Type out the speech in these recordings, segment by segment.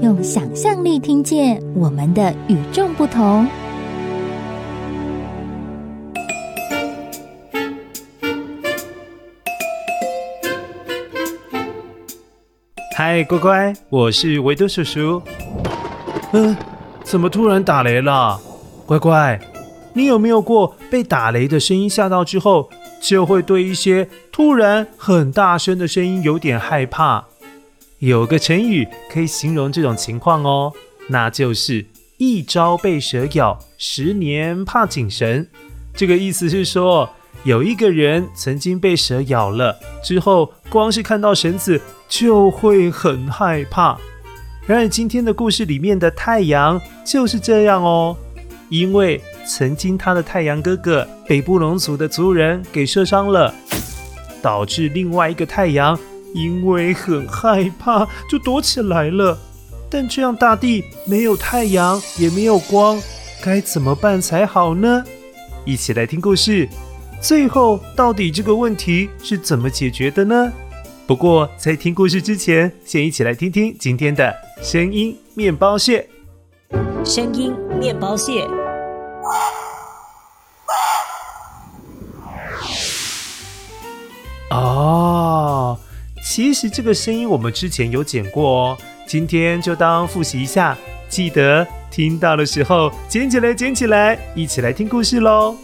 用想象力听见我们的与众不同。嗨，乖乖，我是维多叔叔。嗯，怎么突然打雷了？乖乖，你有没有过被打雷的声音吓到之后，就会对一些突然很大声的声音有点害怕？有个成语可以形容这种情况哦，那就是“一朝被蛇咬，十年怕井绳”。这个意思是说，有一个人曾经被蛇咬了之后，光是看到绳子就会很害怕。然而，今天的故事里面的太阳就是这样哦，因为曾经他的太阳哥哥被布隆族的族人给射伤了，导致另外一个太阳因为很害怕就躲起来了。但这样大地没有太阳也没有光，该怎么办才好呢？一起来听故事，最后到底这个问题是怎么解决的呢？不过在听故事之前，先一起来听听今天的声音面包屑。声音面包屑。其实这个声音我们之前有剪过哦，今天就当复习一下，记得听到的时候捡起来，捡起来，一起来听故事喽。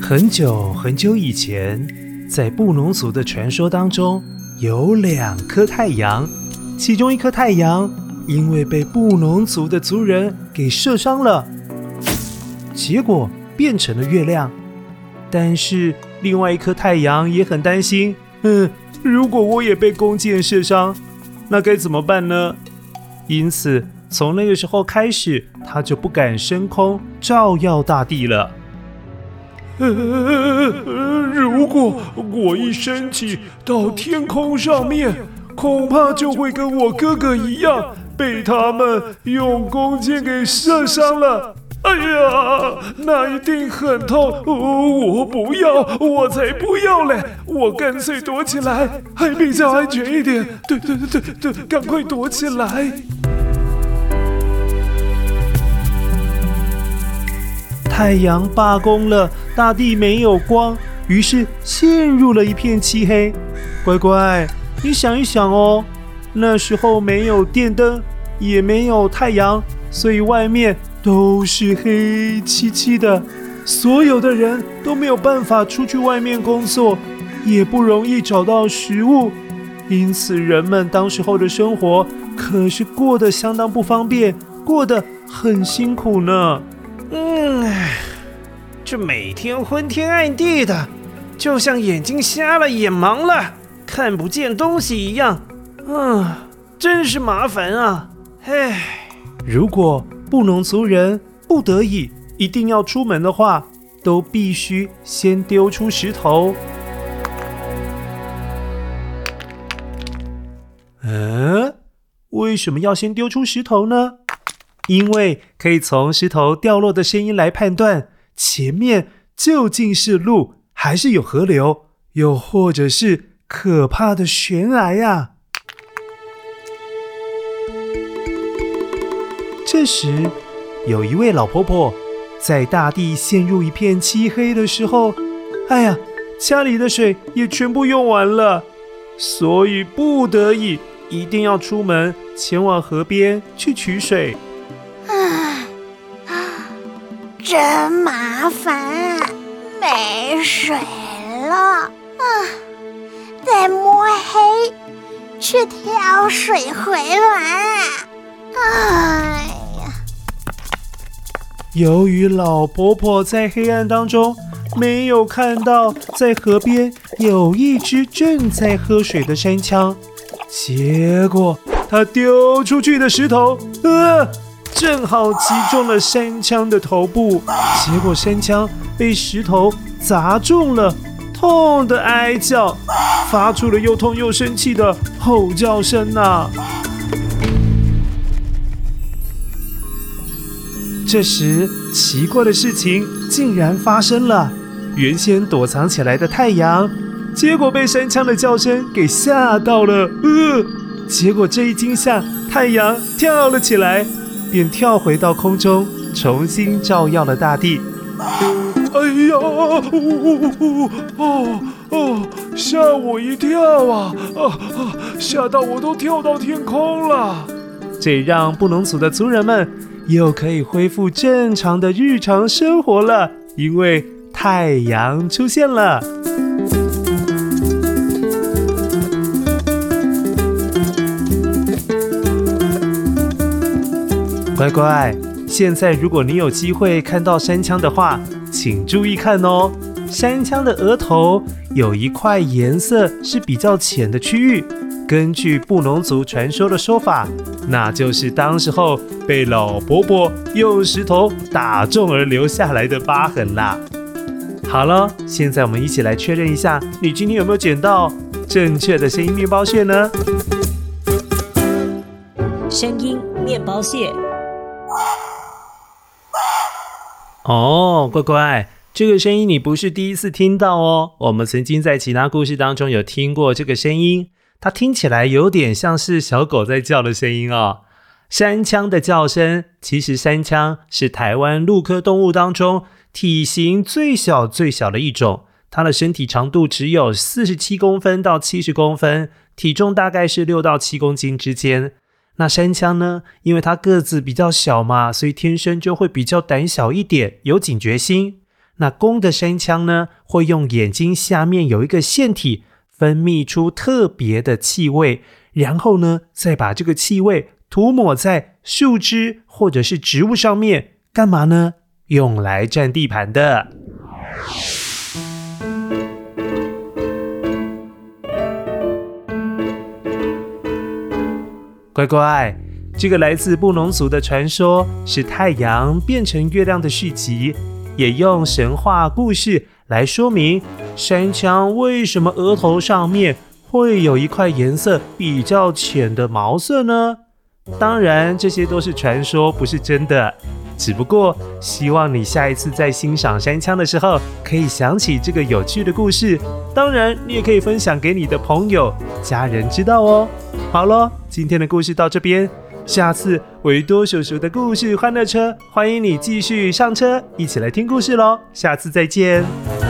很久很久以前，在布农族的传说当中，有两颗太阳，其中一颗太阳。因为被布农族的族人给射伤了，结果变成了月亮。但是另外一颗太阳也很担心，嗯，如果我也被弓箭射伤，那该怎么办呢？因此从那个时候开始，他就不敢升空照耀大地了。呃，如果我一升起到天空上面，恐怕就会跟我哥哥一样。被他们用弓箭给射伤了，哎呀，那一定很痛！我不要，我才不要嘞！我干脆躲起来，还比较安全一点。对对对对对，赶快躲起来！太阳罢工了，大地没有光，于是陷入了一片漆黑。乖乖，你想一想哦。那时候没有电灯，也没有太阳，所以外面都是黑漆漆的。所有的人都没有办法出去外面工作，也不容易找到食物，因此人们当时候的生活可是过得相当不方便，过得很辛苦呢。嗯，这每天昏天暗地的，就像眼睛瞎了、眼盲了，看不见东西一样。嗯，真是麻烦啊！唉，如果布农族人不得已一定要出门的话，都必须先丢出石头。嗯，为什么要先丢出石头呢？因为可以从石头掉落的声音来判断前面究竟是路，还是有河流，又或者是可怕的悬崖呀。这时，有一位老婆婆在大地陷入一片漆黑的时候，哎呀，家里的水也全部用完了，所以不得已一定要出门前往河边去取水。啊啊，真麻烦，没水了啊！得摸黑去挑水回来。哎。由于老婆婆在黑暗当中没有看到在河边有一只正在喝水的山羌。结果他丢出去的石头，呃，正好击中了山羌的头部，结果山羌被石头砸中了，痛得哀叫，发出了又痛又生气的吼叫声呐。这时，奇怪的事情竟然发生了。原先躲藏起来的太阳，结果被山羌的叫声给吓到了。呃，结果这一惊吓，太阳跳了起来，便跳回到空中，重新照耀了大地。哎呀，呜呜呜，哦哦，吓我一跳啊！啊啊，吓到我都跳到天空了。这让布农族的族人们又可以恢复正常的日常生活了，因为太阳出现了。乖乖，现在如果你有机会看到山羌的话，请注意看哦。山羌的额头有一块颜色是比较浅的区域。根据布农族传说的说法，那就是当时候被老伯伯用石头打中而留下来的疤痕啦。好了，现在我们一起来确认一下，你今天有没有捡到正确的声音面包屑呢？声音面包屑。哦，乖乖，这个声音你不是第一次听到哦，我们曾经在其他故事当中有听过这个声音。它听起来有点像是小狗在叫的声音哦。山羌的叫声，其实山羌是台湾陆科动物当中体型最小最小的一种，它的身体长度只有四十七公分到七十公分，体重大概是六到七公斤之间。那山羌呢，因为它个子比较小嘛，所以天生就会比较胆小一点，有警觉心。那公的山羌呢，会用眼睛下面有一个腺体。分泌出特别的气味，然后呢，再把这个气味涂抹在树枝或者是植物上面，干嘛呢？用来占地盘的。乖乖，这个来自布农族的传说是太阳变成月亮的续集，也用神话故事来说明。山羌为什么额头上面会有一块颜色比较浅的毛色呢？当然，这些都是传说，不是真的。只不过希望你下一次在欣赏山羌的时候，可以想起这个有趣的故事。当然，你也可以分享给你的朋友、家人知道哦。好咯，今天的故事到这边，下次维多叔叔的故事欢乐车，欢迎你继续上车，一起来听故事喽。下次再见。